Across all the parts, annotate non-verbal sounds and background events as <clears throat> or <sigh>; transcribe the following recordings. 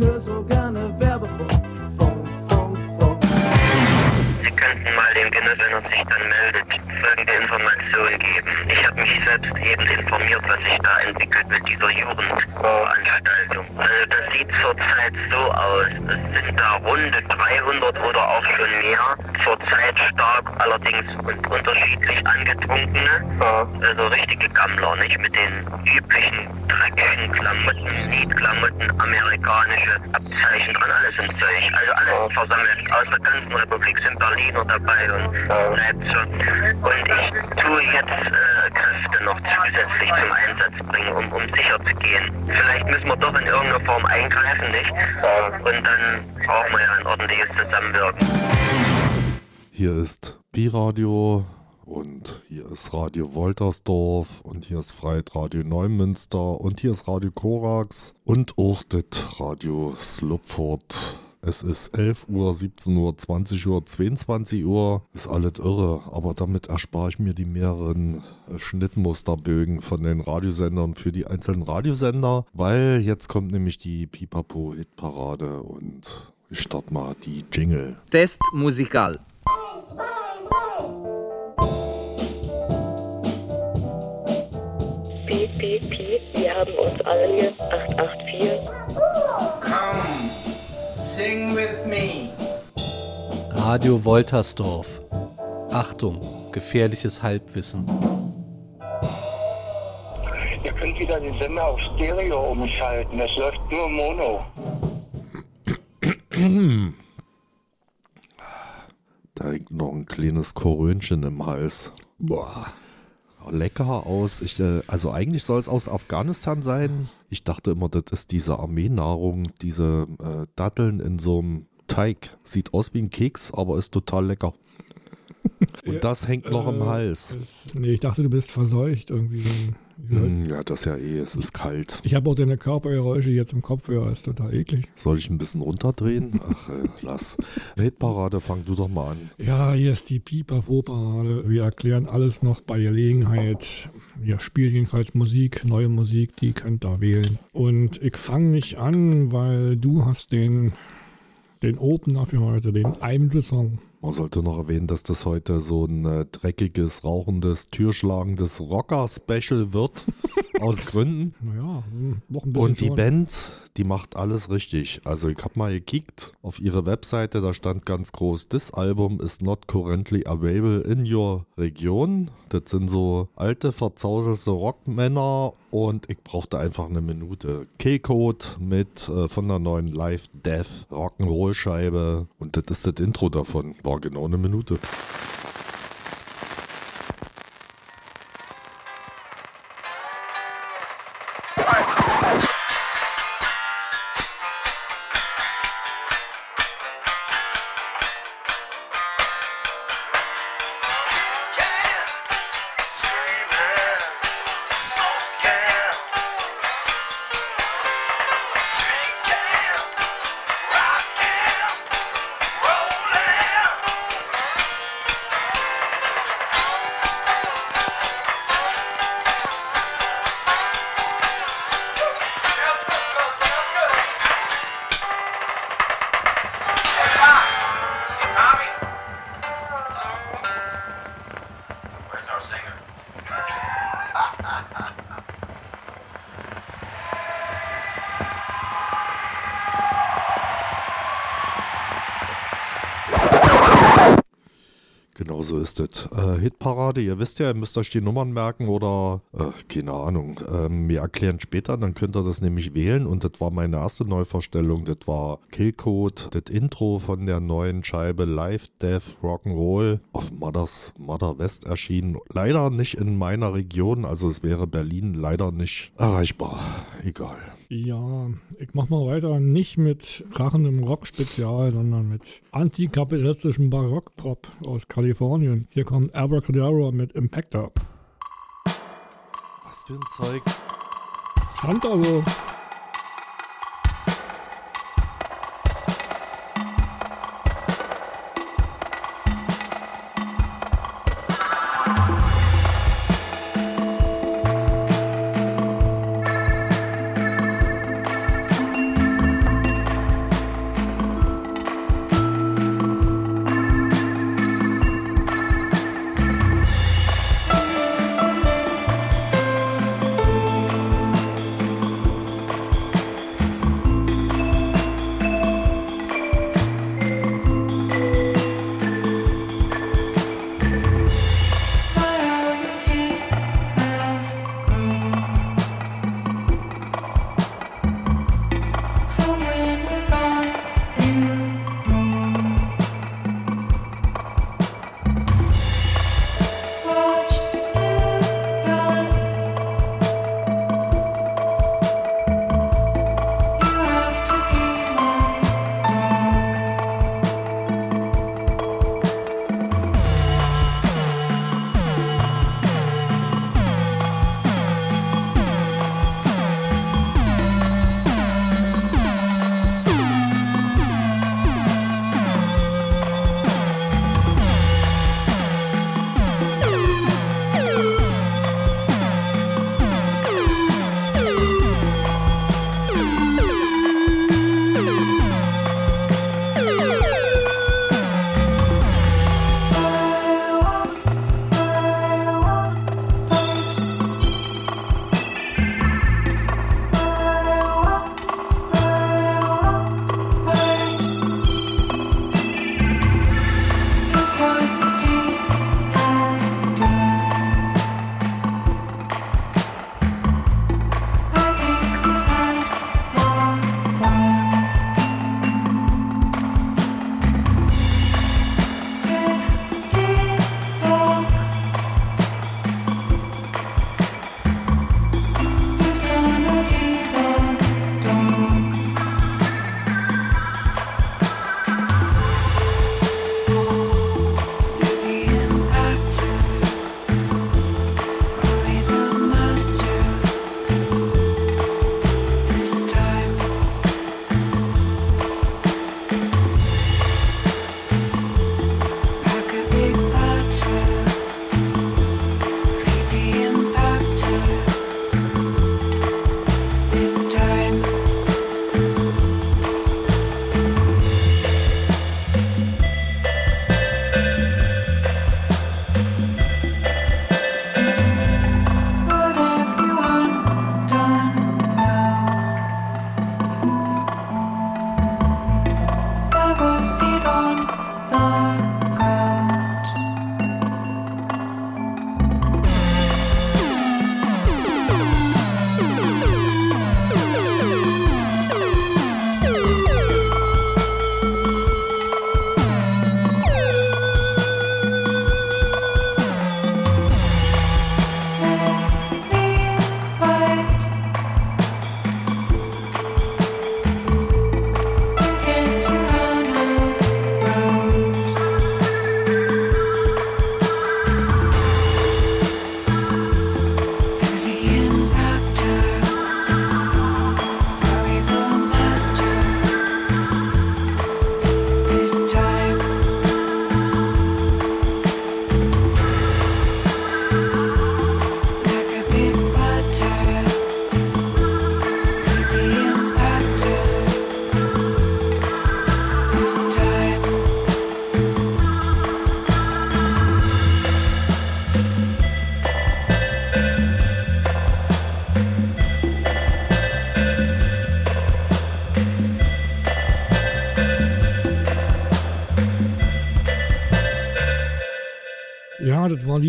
höre so gerne Werbefunk. Funk, Funk, Funk. Sie könnten mal dem Genuss, wenn er sich dann meldet, folgende Information geben. Ich habe mich selbst eben informiert, was sich da entwickelt mit dieser Jugendveranstaltung. Also das sieht zurzeit so aus. Es sind da runde 300 oder auch schon mehr. Zurzeit stark allerdings und unterschiedlich angetrunkene. Also richtige Gammler, nicht mit den üblichen dreckigen Klamotten, Liedklamotten, amerikanische Abzeichen dran, alles im Zeug. Also alles versammelt aus der ganzen Republik sind Berliner dabei und Leipzig. Und ich tue jetzt äh, Kräfte noch zusätzlich zum Einsatz bringen, um, um sicher zu gehen. Vielleicht müssen wir doch in irgendeiner Form eingreifen, nicht? Und dann brauchen wir ja ein ordentliches Zusammenwirken. Hier ist Pi-Radio und hier ist Radio Woltersdorf und hier ist Freit Radio Neumünster und hier ist Radio Korax und auch das Radio Slupford. Es ist 11 Uhr, 17 Uhr, 20 Uhr, 22 Uhr. Ist alles irre, aber damit erspare ich mir die mehreren Schnittmusterbögen von den Radiosendern für die einzelnen Radiosender, weil jetzt kommt nämlich die Pipapo-Hitparade und ich starte mal die Jingle. Test musical. Piep, piep, piep, wir haben uns alle lieb. 884. Come, sing with me. Radio Woltersdorf. Achtung, gefährliches Halbwissen. Ihr könnt wieder den Sender auf Stereo umschalten. Es läuft nur Mono. <clears throat> Da hängt noch ein kleines Korönchen im Hals. Boah. Lecker aus. Ich, äh, also eigentlich soll es aus Afghanistan sein. Ich dachte immer, das ist diese Armeenahrung, diese äh, Datteln in so einem Teig. Sieht aus wie ein Keks, aber ist total lecker. Und das hängt noch im äh, Hals. Das, nee, ich dachte, du bist verseucht irgendwie. Hm, Ja, das ja eh, es ist kalt. Ich habe auch deine Körpergeräusche jetzt im Kopfhörer, ist total eklig. Soll ich ein bisschen runterdrehen? Ach, äh, lass. Hitparade, fang du doch mal an. Ja, hier ist die Pipapo-Parade. Wir erklären alles noch bei Gelegenheit. Wir spielen jedenfalls Musik, neue Musik, die könnt ihr wählen. Und ich fange nicht an, weil du hast den, den Opener für heute, den Eimsche-Song. Man sollte noch erwähnen, dass das heute so ein äh, dreckiges, rauchendes, türschlagendes Rocker-Special wird. <laughs> aus Gründen. Naja, noch ein bisschen Und die schon. Band, die macht alles richtig. Also ich habe mal gekickt auf ihre Webseite, da stand ganz groß, this Album is not currently available in your region. Das sind so alte, verzauselte Rockmänner und ich brauchte einfach eine Minute. Killcode mit äh, von der neuen Live Death Rock'n'Roll Scheibe und das ist das Intro davon. War genau eine Minute. Wisst ja, ihr müsst euch die Nummern merken oder, äh, keine Ahnung. Ähm, wir erklären später, dann könnt ihr das nämlich wählen. Und das war meine erste Neuvorstellung. Das war Killcode, das Intro von der neuen Scheibe Live Death Rock'n'Roll auf Mothers Mother West erschienen. Leider nicht in meiner Region, also es wäre Berlin leider nicht erreichbar. Egal. Ja, ich mach mal weiter, nicht mit krachendem Rock-Spezial, sondern mit antikapitalistischem Barock-Pop aus Kalifornien. Hier kommt Abracadabra mit Impactor. Für ein Zeug. Stand da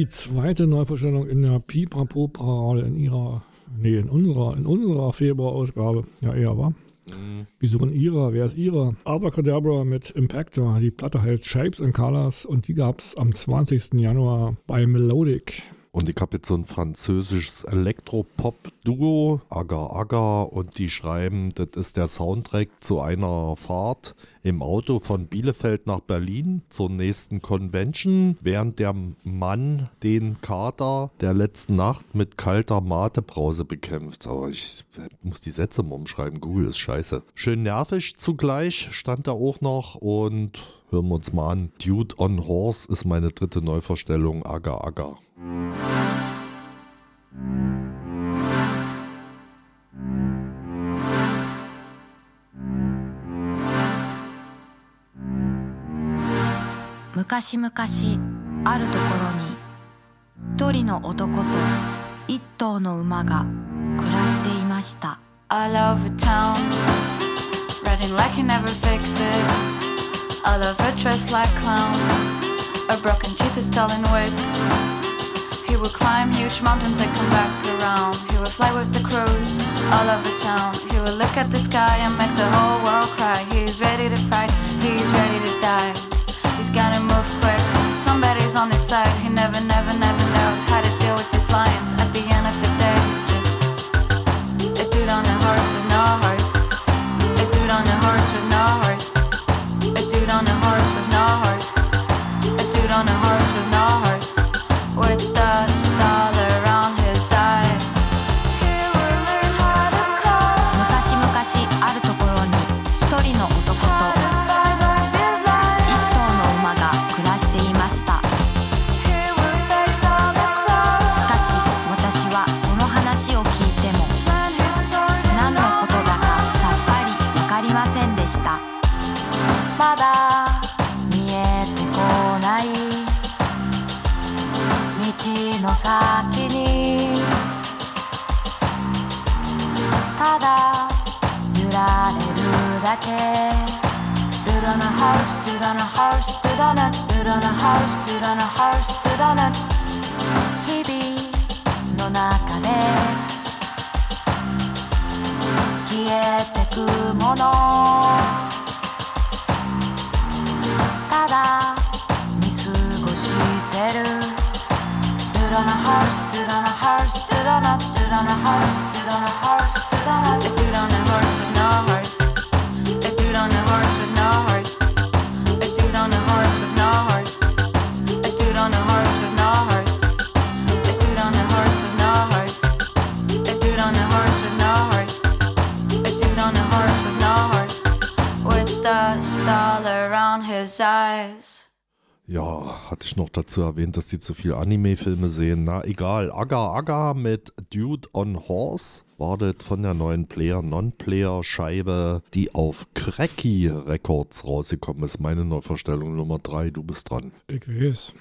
die zweite Neuvorstellung in der Pipapo-Parade in ihrer, nee, in unserer, in unserer Februarausgabe. Ja, eher, war. Wieso in ihrer? Wer ist ihrer? Abracadabra mit Impactor. Die Platte heißt Shapes and Colors und die gab es am 20. Januar bei Melodic. Und ich habe jetzt so ein französisches Elektropop-Duo, Agar Agar, und die schreiben, das ist der Soundtrack zu einer Fahrt im Auto von Bielefeld nach Berlin zur nächsten Convention, während der Mann den Kater der letzten Nacht mit kalter Matebrause bekämpft. Aber ich muss die Sätze mal umschreiben, Google ist scheiße. Schön nervig zugleich stand da auch noch und Hören wir uns mal an. Dude on Horse ist meine dritte Neuverstellung. Aga Aga. 昔々あるところに一人の男と一頭の馬が暮らしていました I love a town Running like you never fix it I love her dressed like clowns. A broken teeth, a stolen wig He will climb huge mountains and come back around. He will fly with the crows all over town. He will look at the sky and make the whole world cry. He's ready to fight, he's ready to die. He's gotta move quick, somebody's on his side. He never, never, never knows how to deal with these lions dazu erwähnt, dass die zu viel Anime-Filme sehen. Na egal. Aga Aga mit Dude on Horse war das von der neuen Player-Non-Player-Scheibe, die auf Cracky Records rausgekommen ist. Meine Neuvorstellung Nummer 3, du bist dran. Ich weiß.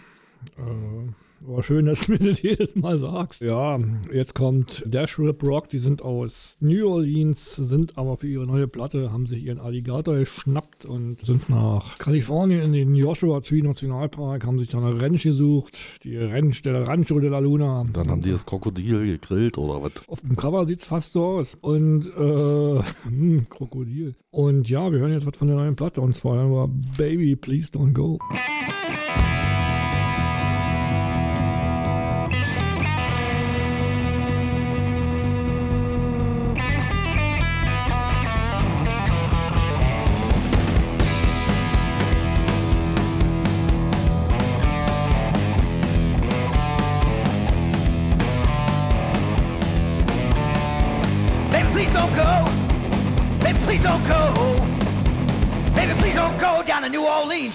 Äh, war schön, dass du mir das <laughs> jedes Mal sagst. Ja, jetzt kommt Dash Rip Rock. Die sind aus New Orleans, sind aber für ihre neue Platte, haben sich ihren Alligator geschnappt und sind nach Kalifornien in den Joshua Tree Nationalpark, haben sich da eine Ranch gesucht. Die Ranch der Rancho de la Luna. Dann haben die das Krokodil gegrillt oder was? Auf dem Cover sieht es fast so aus. Und, äh, <laughs> hm, Krokodil. Und ja, wir hören jetzt was von der neuen Platte. Und zwar hören wir Baby, Please Don't Go.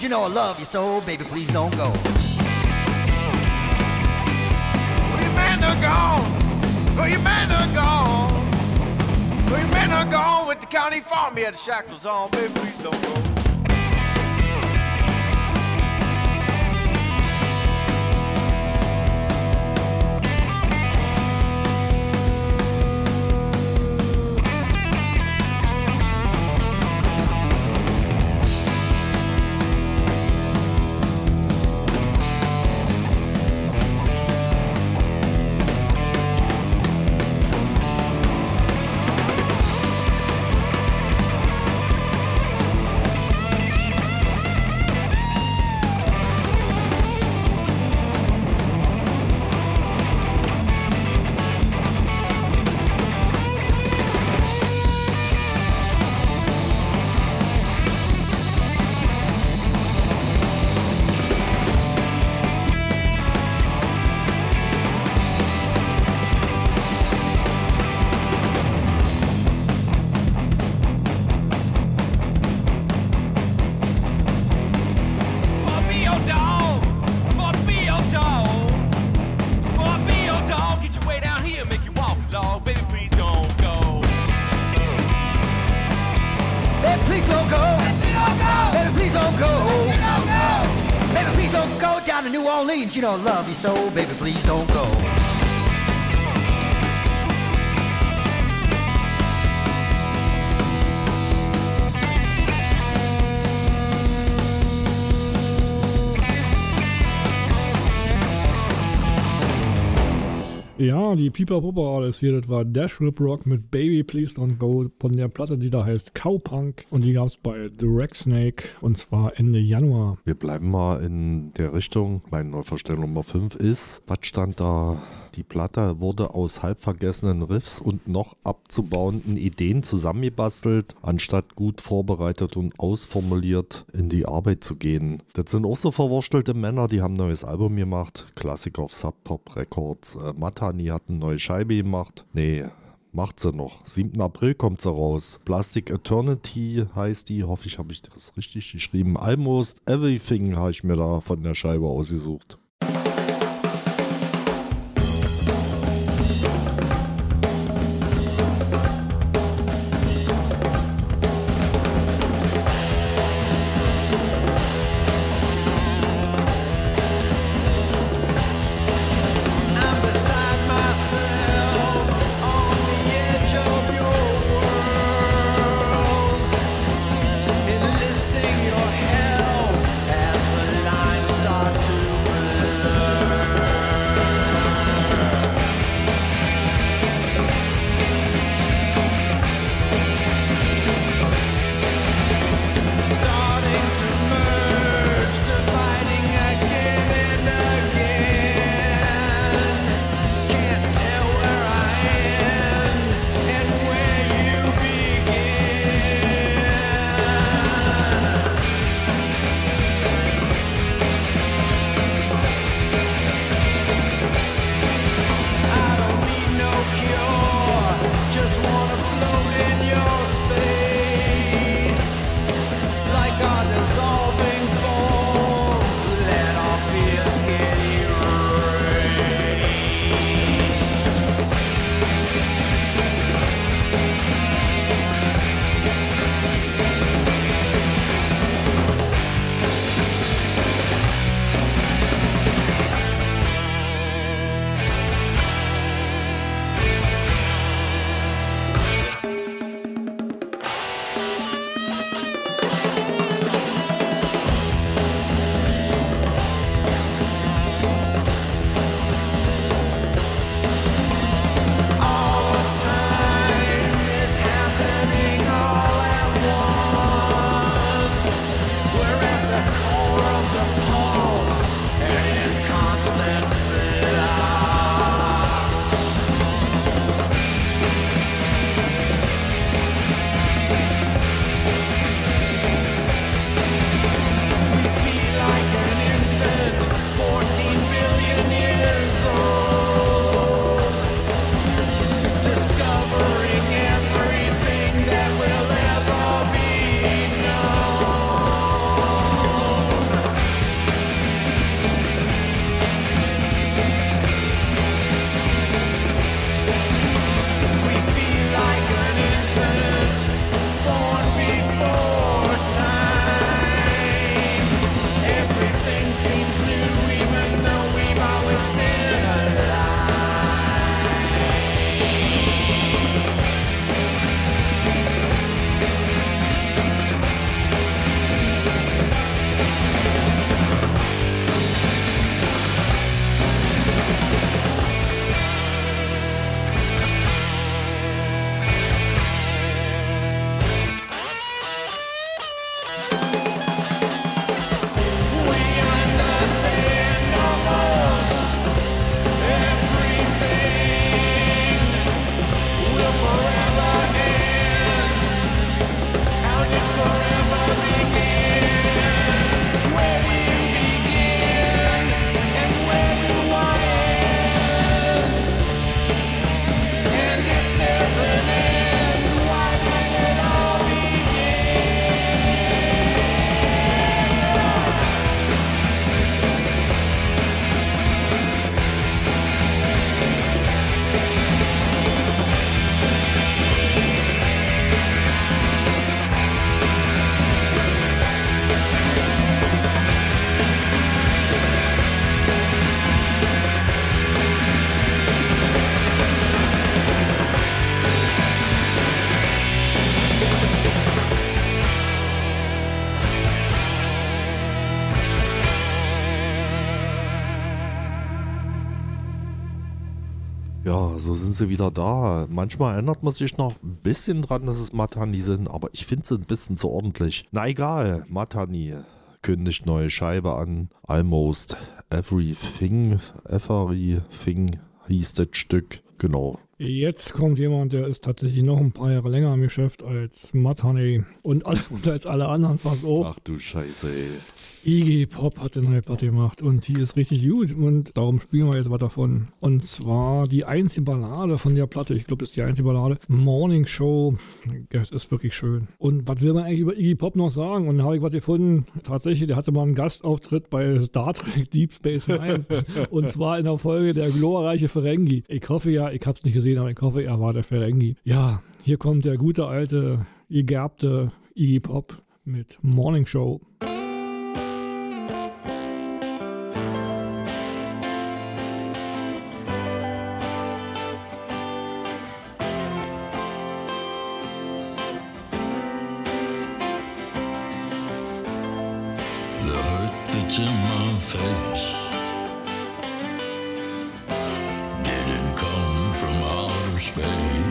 You know I love you so. Baby, please don't go. Well, man done gone. Well, man done gone. Well, man done gone with the county farm. He had shackles on. Baby, please don't go. Down to New Orleans. You I love you so. Baby, please don't go. Ja, die Pieper Popper alles hier, das war Dash Rip Rock mit Baby Please Don't Go von der Platte, die da heißt Cowpunk und die gab es bei Direct Snake und zwar Ende Januar. Wir bleiben mal in der Richtung. Meine Neuverstellung Nummer 5 ist, was stand da? Die Platte wurde aus halb vergessenen Riffs und noch abzubauenden Ideen zusammengebastelt, anstatt gut vorbereitet und ausformuliert in die Arbeit zu gehen. Das sind auch so verwurstelte Männer, die haben ein neues Album gemacht. Klassiker auf Sub Pop Records. Äh, Matani hat eine neue Scheibe gemacht. Nee, macht sie noch. 7. April kommt sie raus. Plastic Eternity heißt die. Hoffe ich, habe ich das richtig geschrieben. Almost Everything habe ich mir da von der Scheibe ausgesucht. Sie wieder da. Manchmal erinnert man sich noch ein bisschen dran, dass es Matani sind, aber ich finde sie ein bisschen zu ordentlich. Na egal, Matani kündigt neue Scheibe an. Almost Everything, Everything hieß das Stück. Genau. Jetzt kommt jemand, der ist tatsächlich noch ein paar Jahre länger im Geschäft als Matt Honey und, alle, <laughs> und als alle anderen fast auch. Ach du Scheiße, ey. Iggy Pop hat eine neue Platte gemacht und die ist richtig gut und darum spielen wir jetzt was davon. Und zwar die einzige Ballade von der Platte, ich glaube, das ist die einzige Ballade, Morning Show, das ist wirklich schön. Und was will man eigentlich über Iggy Pop noch sagen? Und da habe ich was gefunden, tatsächlich, der hatte mal einen Gastauftritt bei Star Trek Deep Space Nine <laughs> und zwar in der Folge Der glorreiche Ferengi. Ich hoffe ja, ich habe es nicht gesehen, aber ich hoffe, er war der Ferengi. Ja, hier kommt der gute alte, gegerbte Iggy Pop mit Morning Show. In my face Spain.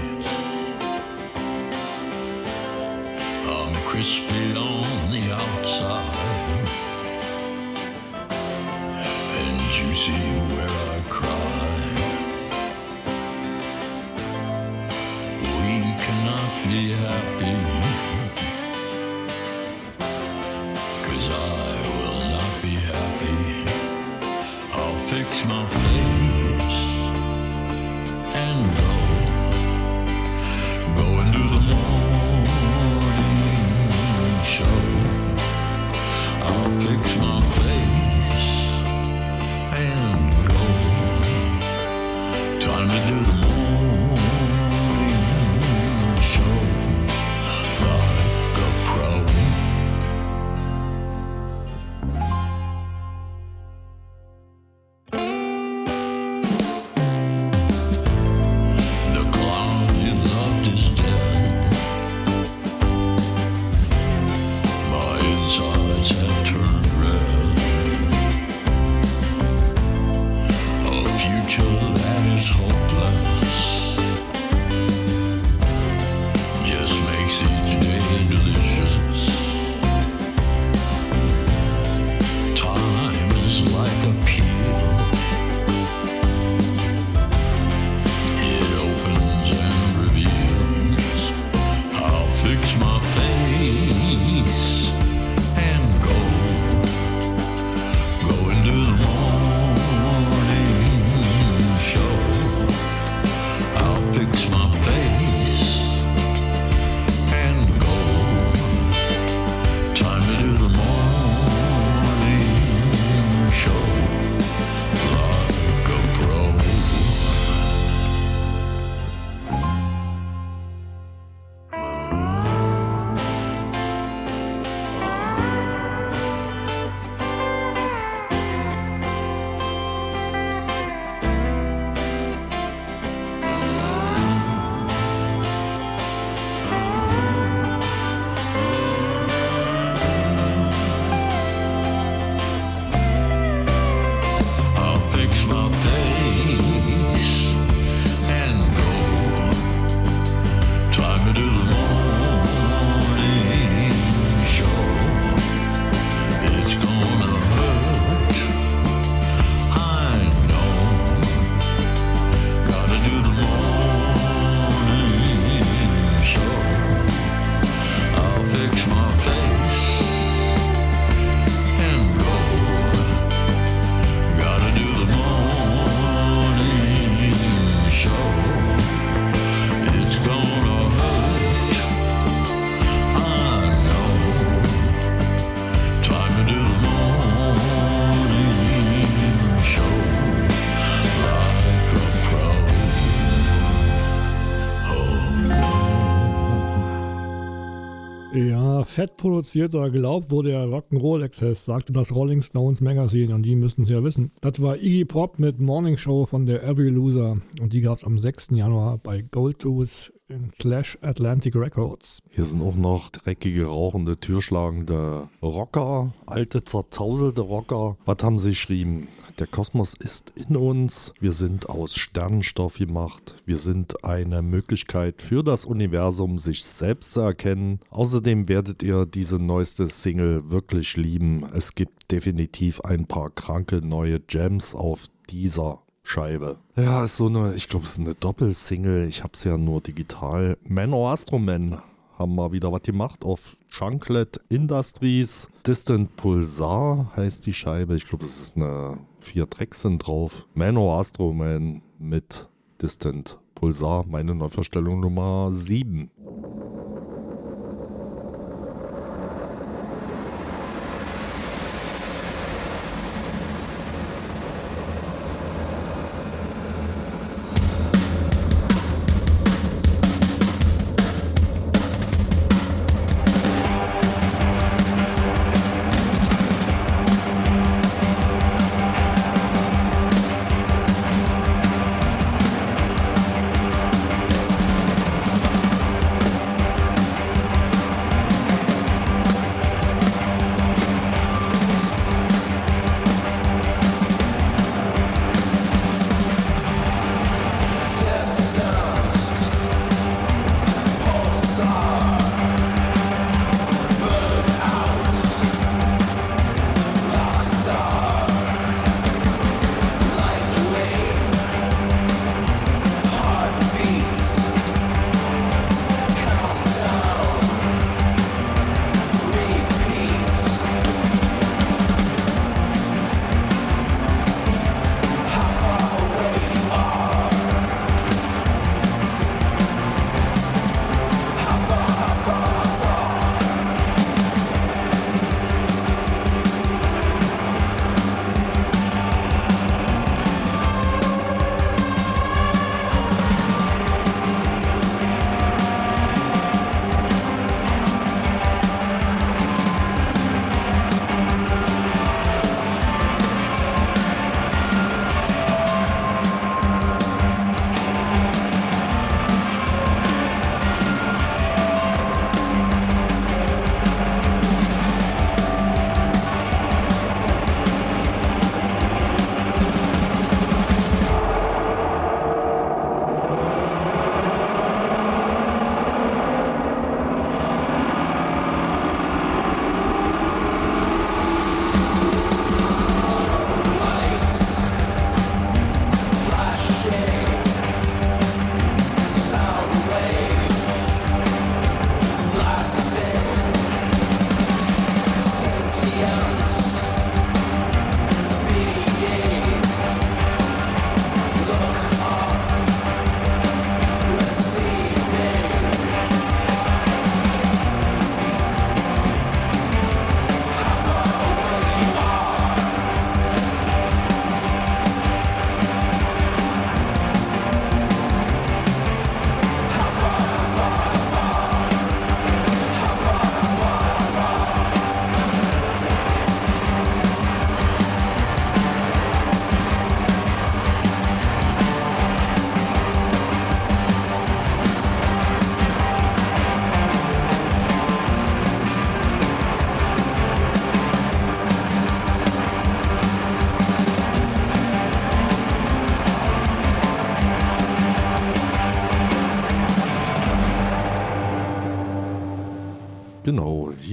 Fett produzierter glaubt, wo der Rock'n'Roll-Exzess, sagte das Rolling Stones Magazine und die müssten es ja wissen. Das war Iggy Pop mit Morning Show von der Every Loser und die gab es am 6. Januar bei Gold Tooth in Slash Atlantic Records. Hier sind auch noch dreckige, rauchende, türschlagende Rocker, alte, zerzauselte Rocker. Was haben sie geschrieben? Der Kosmos ist in uns. Wir sind aus Sternenstoff gemacht. Wir sind eine Möglichkeit für das Universum, sich selbst zu erkennen. Außerdem werdet ihr diese neueste Single wirklich lieben. Es gibt definitiv ein paar kranke neue Gems auf dieser Scheibe. Ja, ist so eine, ich glaube, es ist eine Doppelsingle. Ich habe es ja nur digital. Man or Astro Man haben mal wieder was gemacht auf Chunklet Industries. Distant Pulsar heißt die Scheibe. Ich glaube, es ist eine vier Tracks sind drauf. Man or Astro Man mit Distant Pulsar, meine Neuverstellung Nummer 7.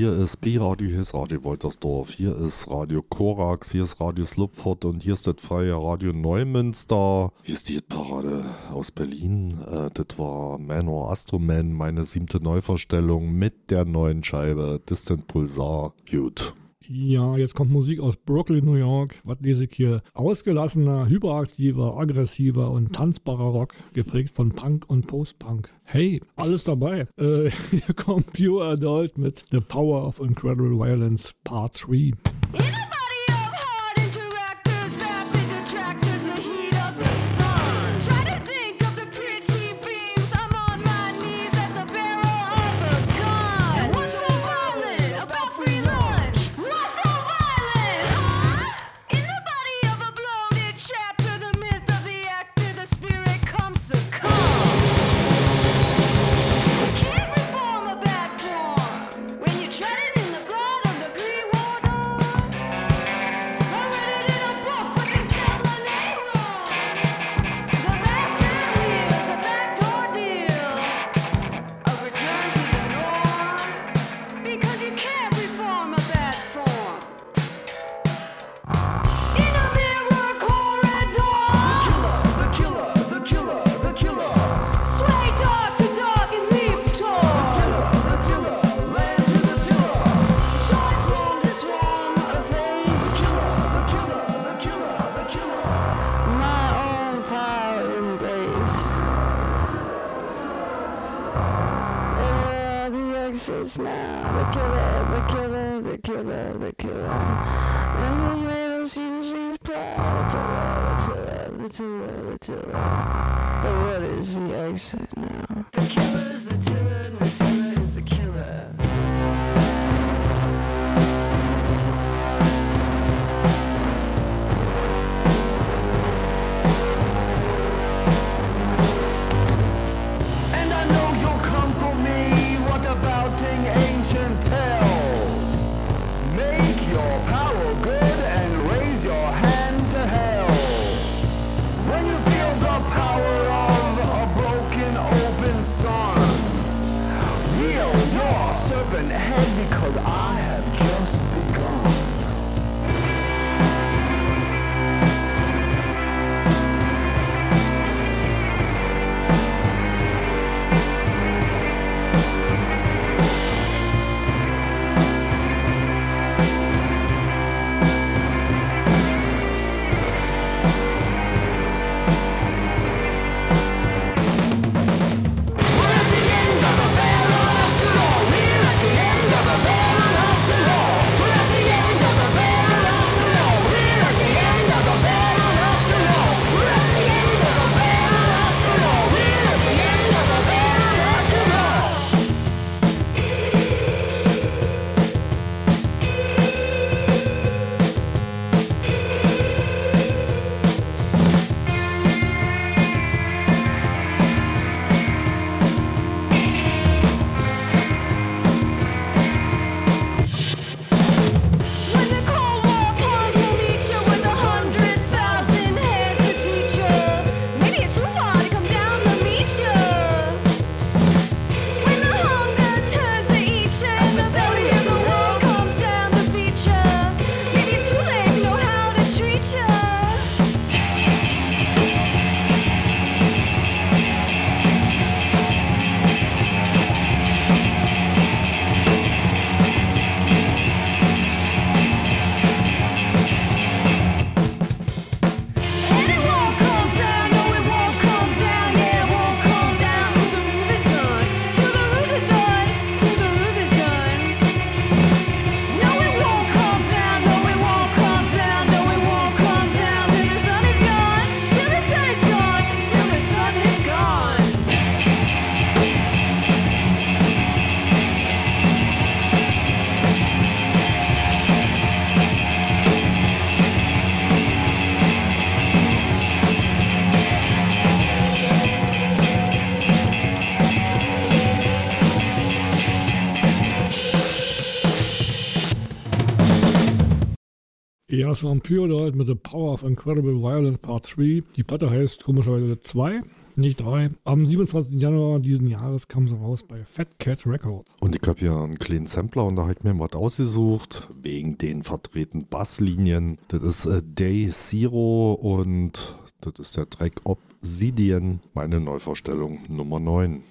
hier ist B-Radio, hier ist Radio Woltersdorf, hier ist Radio Korax, hier ist Radio Slupford und hier ist das freie Radio Neumünster. Hier ist die Hitparade aus Berlin. Äh, das war Manor Astroman, meine siebte Neuverstellung mit der neuen Scheibe Distant Pulsar. Gut. Ja, jetzt kommt Musik aus Brooklyn, New York. Was lese ich hier? Ausgelassener, hyperaktiver, aggressiver und tanzbarer Rock, geprägt von Punk und Post-Punk. Hey, alles dabei. Äh, <laughs> hier kommt Pure Adult mit The Power of Incredible Violence Part 3. das war ein Pyodalt mit The Power of Incredible Violence Part 3. Die Platte heißt komischerweise 2 nicht 3. Am 27. Januar diesen Jahres kam sie raus bei Fat Cat Records. Und ich habe hier einen kleinen Sampler und da habe ich mir was ausgesucht, wegen den vertretenen Basslinien. Das ist äh, Day Zero und das ist der Track Obsidian, meine Neuvorstellung Nummer 9.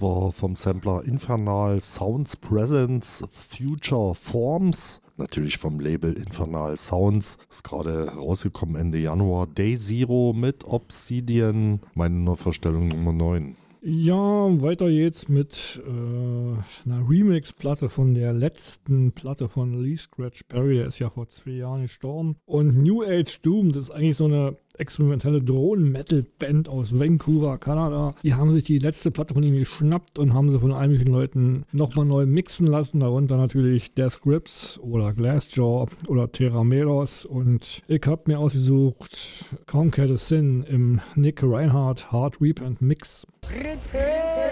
war vom Sampler Infernal Sounds Presence Future Forms. Natürlich vom Label Infernal Sounds. Ist gerade rausgekommen Ende Januar. Day Zero mit Obsidian. Meine Neuverstellung Nummer 9. Ja, weiter geht's mit äh, einer Remix-Platte von der letzten Platte von Lee Scratch Perry. Der ist ja vor zwei Jahren gestorben. Und New Age Doom, das ist eigentlich so eine experimentelle Drohnen-Metal-Band aus Vancouver, Kanada. Die haben sich die letzte Platte von ihm geschnappt und haben sie von einigen Leuten nochmal neu mixen lassen. Darunter natürlich Death Grips oder Glassjaw oder Terra Meros. Und ich habe mir ausgesucht Conquer the Sin im Nick Reinhardt Hard Repent Mix. to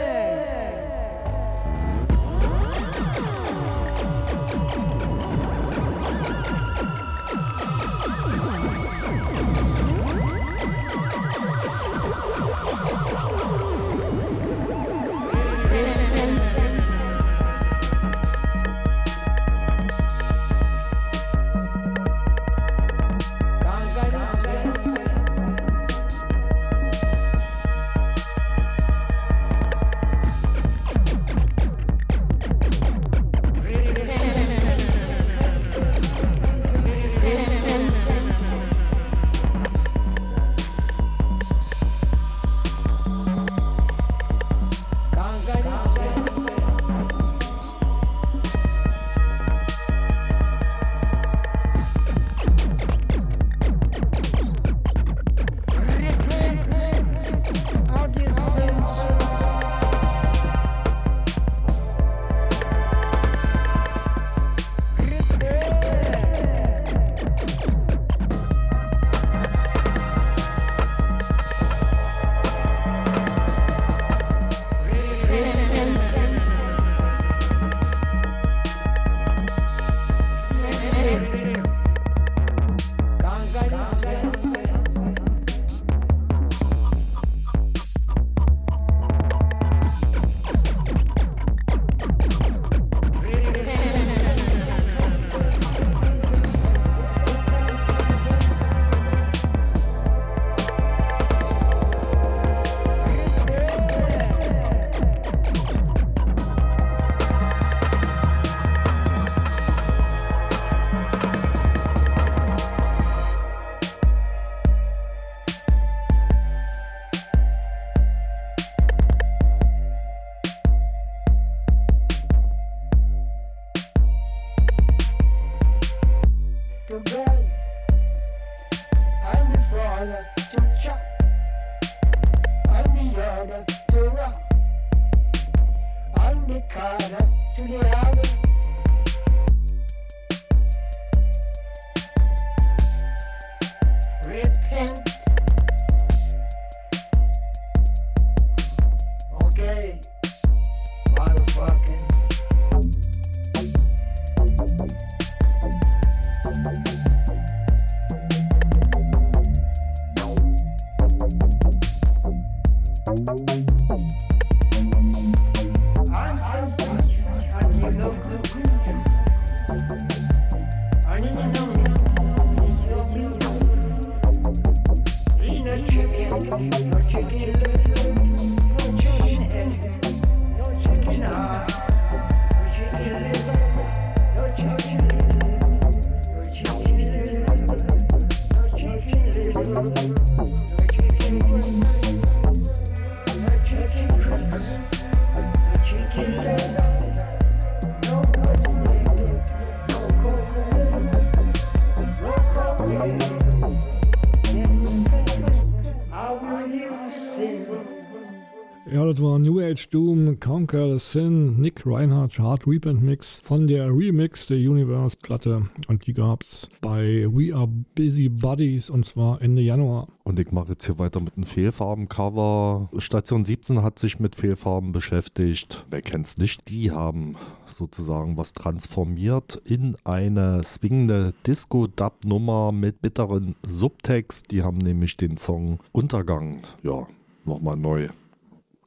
war New Age Doom, Conquer the Sin, Nick Reinhardt, Hard Repent Mix von der Remix der Universe Platte. Und die gab's bei We Are Busy Buddies und zwar Ende Januar. Und ich mache jetzt hier weiter mit einem Fehlfarben-Cover. Station 17 hat sich mit Fehlfarben beschäftigt. Wer kennt's nicht? Die haben sozusagen was transformiert in eine swingende Disco-Dub-Nummer mit bitteren Subtext. Die haben nämlich den Song Untergang, ja, nochmal neu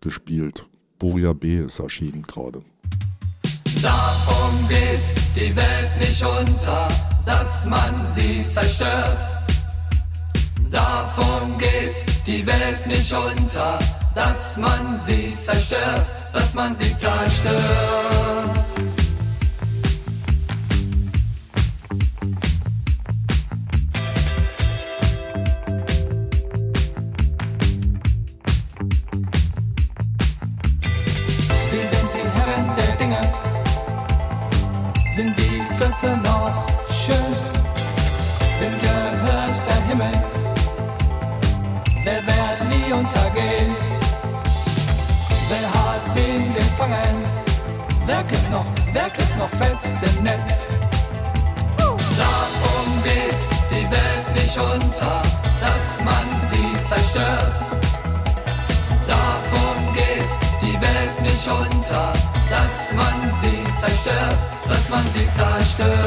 gespielt. Boria B ist erschienen gerade. Darum geht die Welt nicht unter, dass man sie zerstört. Davon geht die Welt nicht unter, dass man sie zerstört. dass man sie zerstört. Noch schön, wem gehört der Himmel, wer wird nie untergehen, wer hat wen gefangen, wer kriegt noch, wer kriegt noch fest im Netz. Darum geht die Welt nicht unter, dass man sie zerstört. Davon geht die Welt nicht unter, dass man sie zerstört, dass man sie zerstört.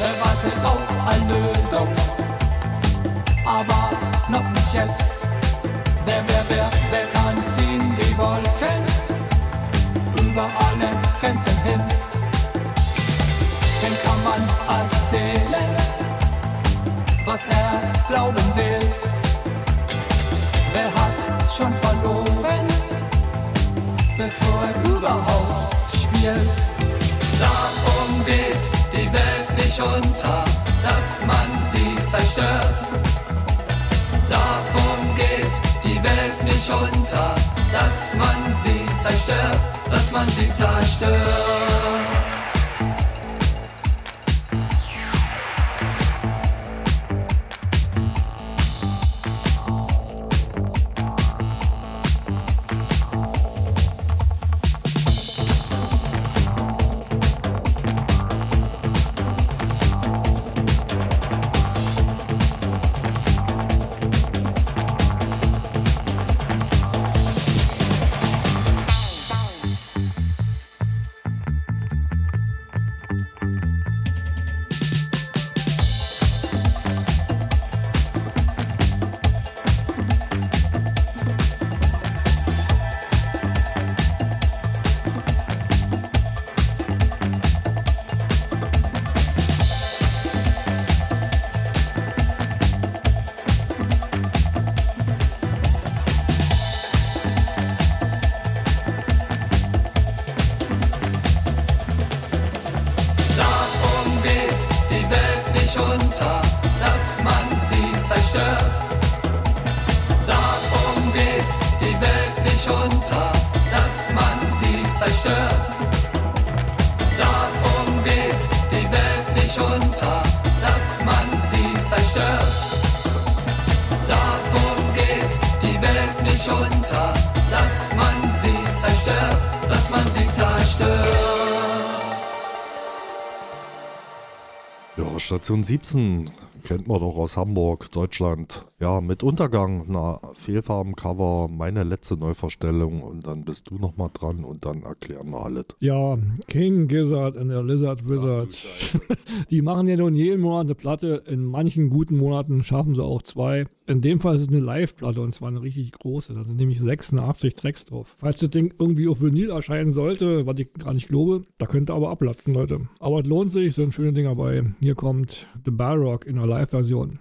Wer wartet auf Erlösung? Aber noch nicht jetzt. Wer, wer, wer, wer kann ziehen die Wolken über alle Grenzen hin? Kann erzählen, was er glauben will? Wer hat schon verloren, bevor er überhaupt spielt? Darum geht die Welt nicht unter, dass man sie zerstört. Davon geht die Welt nicht unter, dass man sie zerstört, dass man sie zerstört. Station 17 kennt man doch aus Hamburg, Deutschland. Ja, mit Untergang, na, Fehlfarben-Cover, meine letzte Neuverstellung und dann bist du nochmal dran und dann erklären wir alles. Ja, King Gizzard und der Lizard Wizard. <laughs> Die machen ja nun jeden Monat eine Platte. In manchen guten Monaten schaffen sie auch zwei. In dem Fall ist es eine Live-Platte und zwar eine richtig große. Da sind nämlich 86 Tracks drauf. Falls das Ding irgendwie auf Vinyl erscheinen sollte, was ich gar nicht glaube, da könnte aber abplatzen, Leute. Aber es lohnt sich, sind schöne Dinger bei. Hier kommt The Balrog in der Live-Version.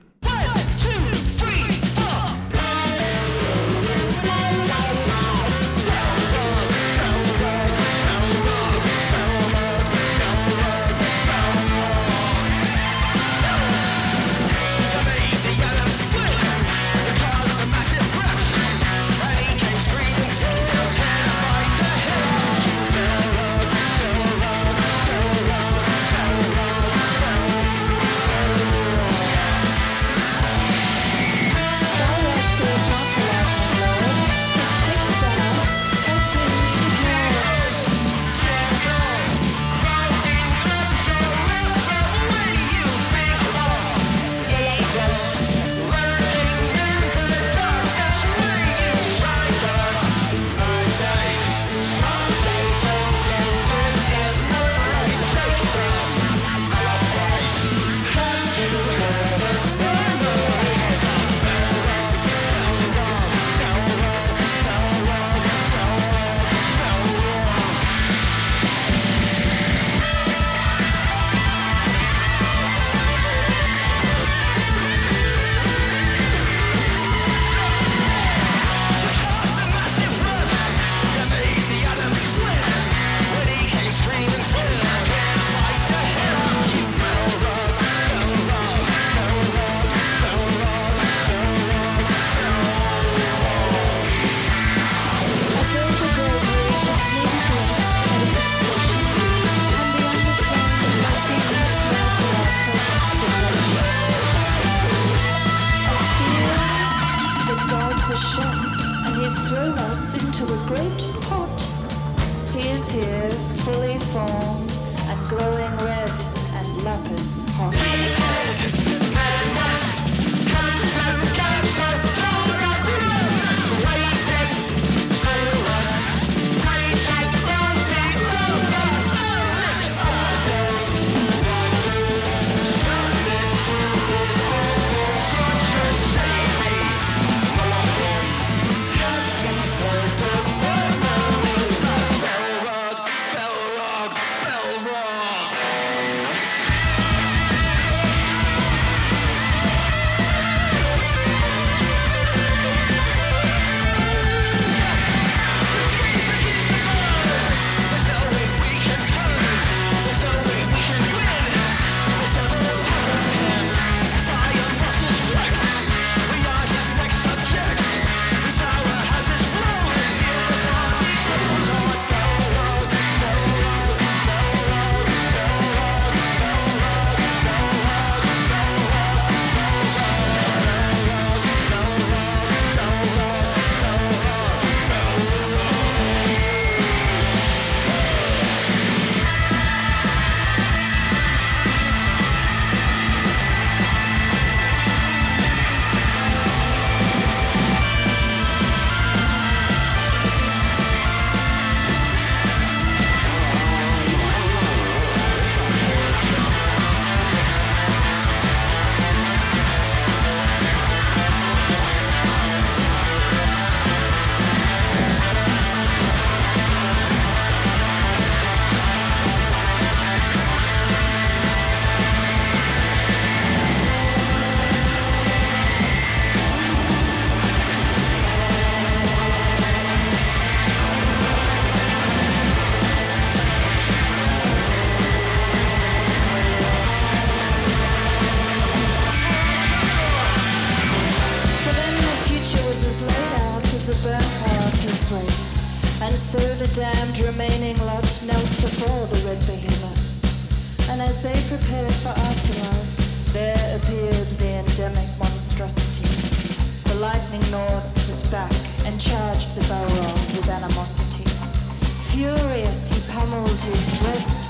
Breast,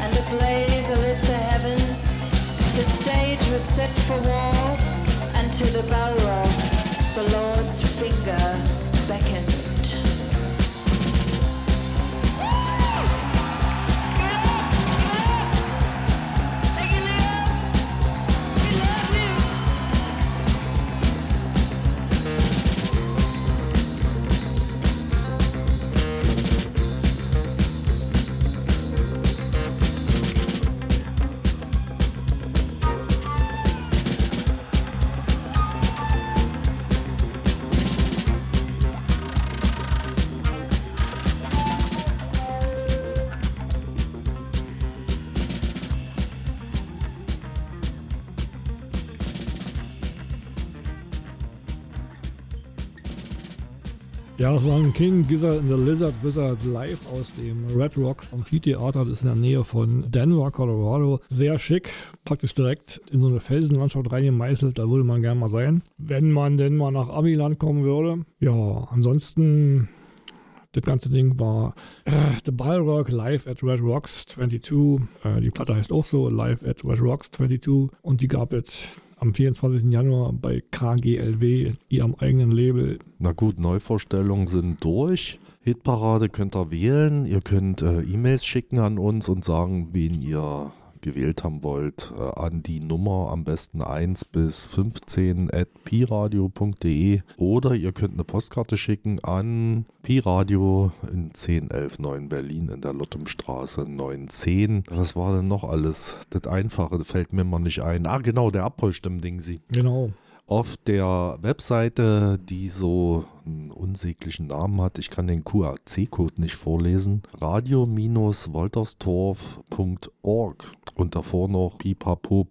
and a blaze alit the heavens. The stage was set for war, and to the Balrog, the Lord's finger beckoned. Ja, das war ein King Gizzard and the Lizard Wizard live aus dem Red Rocks Amphitheater. Das ist in der Nähe von Denver, Colorado. Sehr schick, praktisch direkt in so eine Felsenlandschaft reingemeißelt. Da würde man gerne mal sein, wenn man denn mal nach Amiland kommen würde. Ja, ansonsten das ganze Ding war äh, The Balrog Live at Red Rocks 22. Äh, die Platte heißt auch so, Live at Red Rocks 22. Und die gab es am 24. Januar bei KGLW, ihrem eigenen Label. Na gut, Neuvorstellungen sind durch. Hitparade könnt ihr wählen. Ihr könnt äh, E-Mails schicken an uns und sagen, wen ihr gewählt haben wollt, äh, an die Nummer am besten 1 bis 15 at piradio.de oder ihr könnt eine Postkarte schicken an Piradio in 10119 Berlin in der Lottumstraße 910. Was war denn noch alles? Das Einfache fällt mir mal nicht ein. Ah, genau, der Abholstimm-Ding sie. Genau. Auf der Webseite, die so einen unsäglichen Namen hat, ich kann den QAC-Code nicht vorlesen, radio-wolterstorf.org und davor noch pipapo.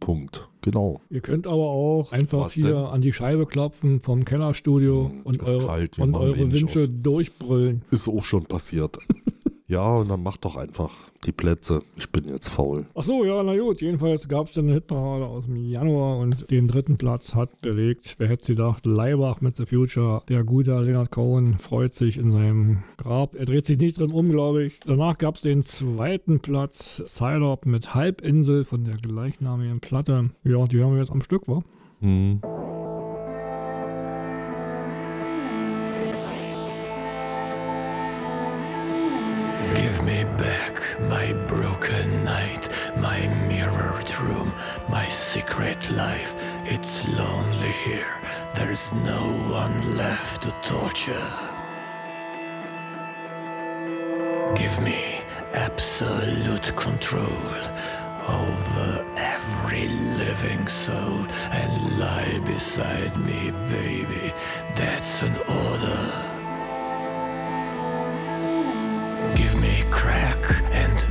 Genau. Ihr könnt aber auch einfach Was hier denn? an die Scheibe klopfen vom Kellerstudio und ist eure, kalt, und eure eh Wünsche durchbrüllen. Ist auch schon passiert. Ja, und dann macht doch einfach die Plätze. Ich bin jetzt faul. Ach so, ja, na gut. Jedenfalls gab es dann eine Hitparade aus dem Januar und den dritten Platz hat belegt, wer hätte sie gedacht, Leibach mit The Future. Der gute Leonard Cohen freut sich in seinem Grab. Er dreht sich nicht drin um, glaube ich. Danach gab es den zweiten Platz, Sidop mit Halbinsel von der gleichnamigen Platte. Ja, die haben wir jetzt am Stück, wa? Hm. Back my broken night, my mirrored room, my secret life. It's lonely here, there's no one left to torture. Give me absolute control over every living soul and lie beside me, baby. That's an order. Give me crack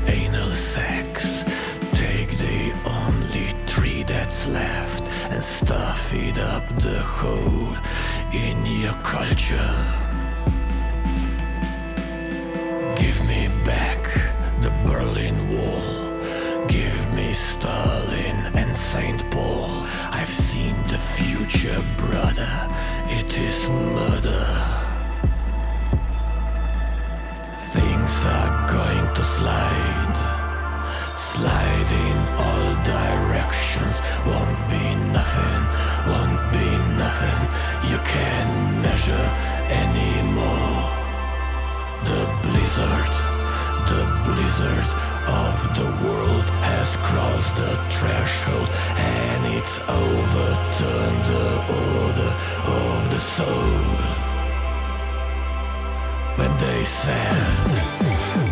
anal sex. Take the only tree that's left and stuff it up the hole in your culture. Give me back the Berlin Wall. Give me Stalin and Saint Paul. I've seen the future, brother. It is murder. Things are slide. Slide in all directions. Won't be nothing, won't be nothing. You can measure anymore. The blizzard, the blizzard of the world has crossed the threshold and it's overturned the order of the soul when they said,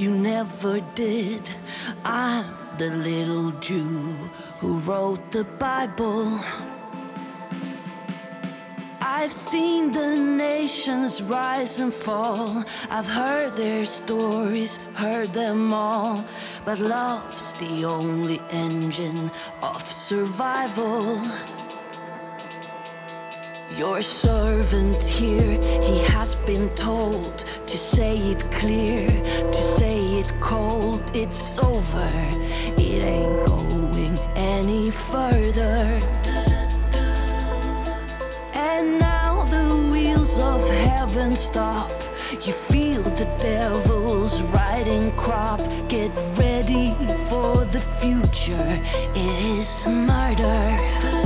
you never did. I'm the little Jew who wrote the Bible. I've seen the nations rise and fall. I've heard their stories, heard them all. But love's the only engine of survival. Your servant here, he has been told to say it clear, to say it cold. It's over, it ain't going any further. And now the wheels of heaven stop. You feel the devil's riding crop. Get ready for the future, it is murder.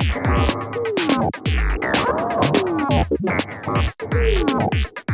Did. I'm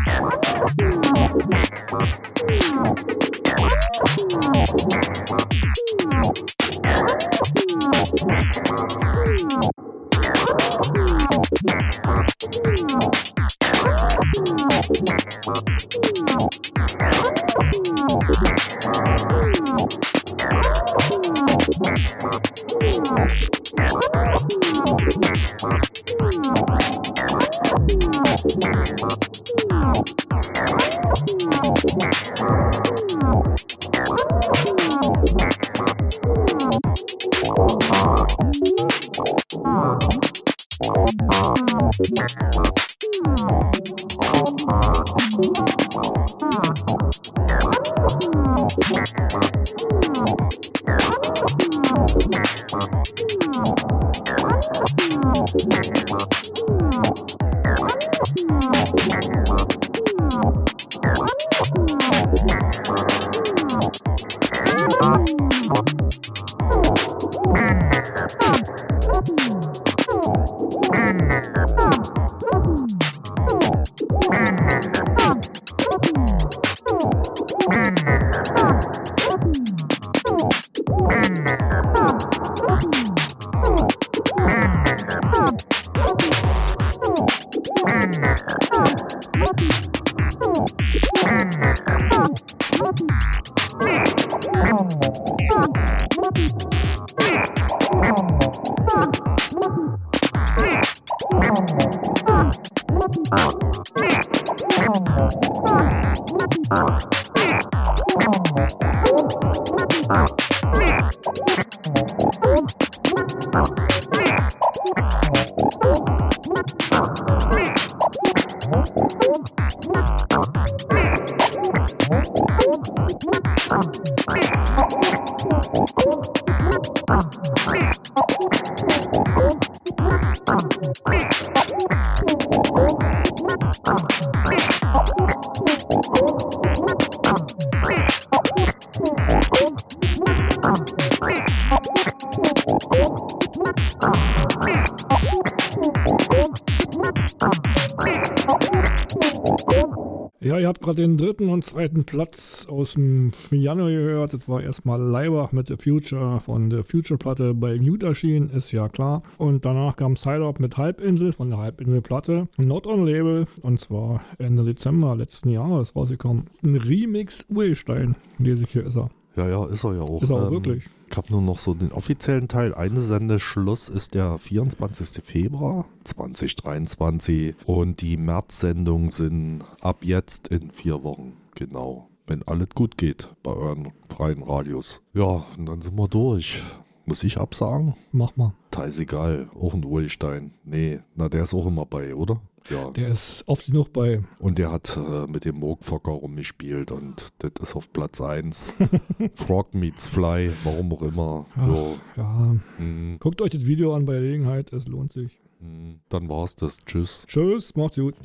Ja, ihr habt gerade den dritten und zweiten Platz aus dem Januar gehört. Das war erstmal Leibach mit The Future von der Future-Platte bei Mute erschienen, ist ja klar. Und danach kam Side-Up mit Halbinsel von der Halbinsel-Platte. Not on Label und zwar Ende Dezember letzten Jahres rausgekommen. Ein Remix Urstein, lese ich hier, ist er. Ja, ja, ist er ja auch. Ist er auch Ähm, wirklich. Ich habe nur noch so den offiziellen Teil. Einsendeschluss ist der 24. Februar 2023 und die März-Sendungen sind ab jetzt in vier Wochen. Genau. Wenn alles gut geht bei euren freien Radios. Ja, und dann sind wir durch. Muss ich absagen? Mach mal. Da ist egal. Auch ein Urstein. Nee, na, der ist auch immer bei, oder? Ja. Der ist oft genug bei. Und der hat äh, mit dem Moogfocker rumgespielt und das ist auf Platz 1. <laughs> Frog meets Fly, warum auch immer. Ach, Ja. ja. Mhm. Guckt euch das Video an bei Gelegenheit, es lohnt sich. Mhm. Dann war's das. Tschüss. Tschüss, macht's gut.